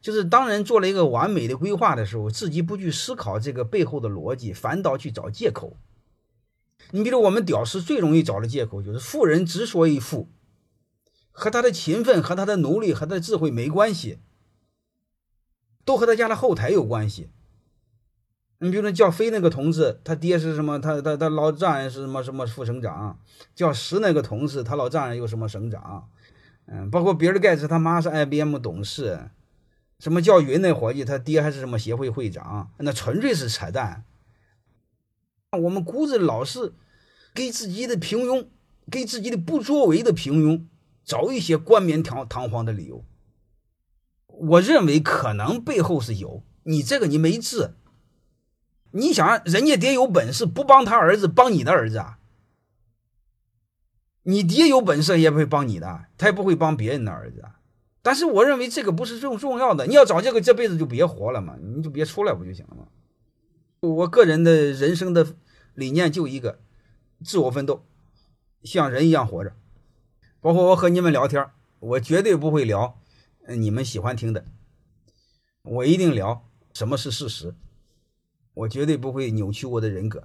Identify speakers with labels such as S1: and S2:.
S1: 就是当人做了一个完美的规划的时候，自己不去思考这个背后的逻辑，反倒去找借口。你比如我们屌丝最容易找的借口就是富人之所以富，和他的勤奋、和他的努力、和他的智慧没关系，都和他家的后台有关系。你比如说叫飞那个同志，他爹是什么？他他他老丈人是什么什么副省长？叫石那个同事，他老丈人又什么省长？嗯，包括比尔盖茨他妈是 IBM 董事。什么叫云那伙计？他爹还是什么协会会长？那纯粹是扯淡。我们骨子老是给自己的平庸、给自己的不作为的平庸找一些冠冕堂堂皇的理由。我认为可能背后是有你这个你没治。你想人家爹有本事不帮他儿子帮你的儿子啊？你爹有本事也不会帮你的，他也不会帮别人的儿子。啊但是我认为这个不是重重要的，你要找这个，这辈子就别活了嘛，你就别出来不就行了吗？我个人的人生的理念就一个，自我奋斗，像人一样活着。包括我和你们聊天，我绝对不会聊你们喜欢听的，我一定聊什么是事实，我绝对不会扭曲我的人格。